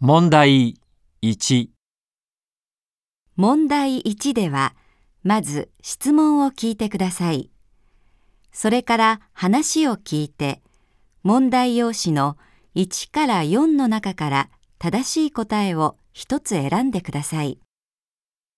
問題1、問題1では、まず質問を聞いてください。それから話を聞いて、問題用紙の1から4の中から正しい答えを1つ選んでください。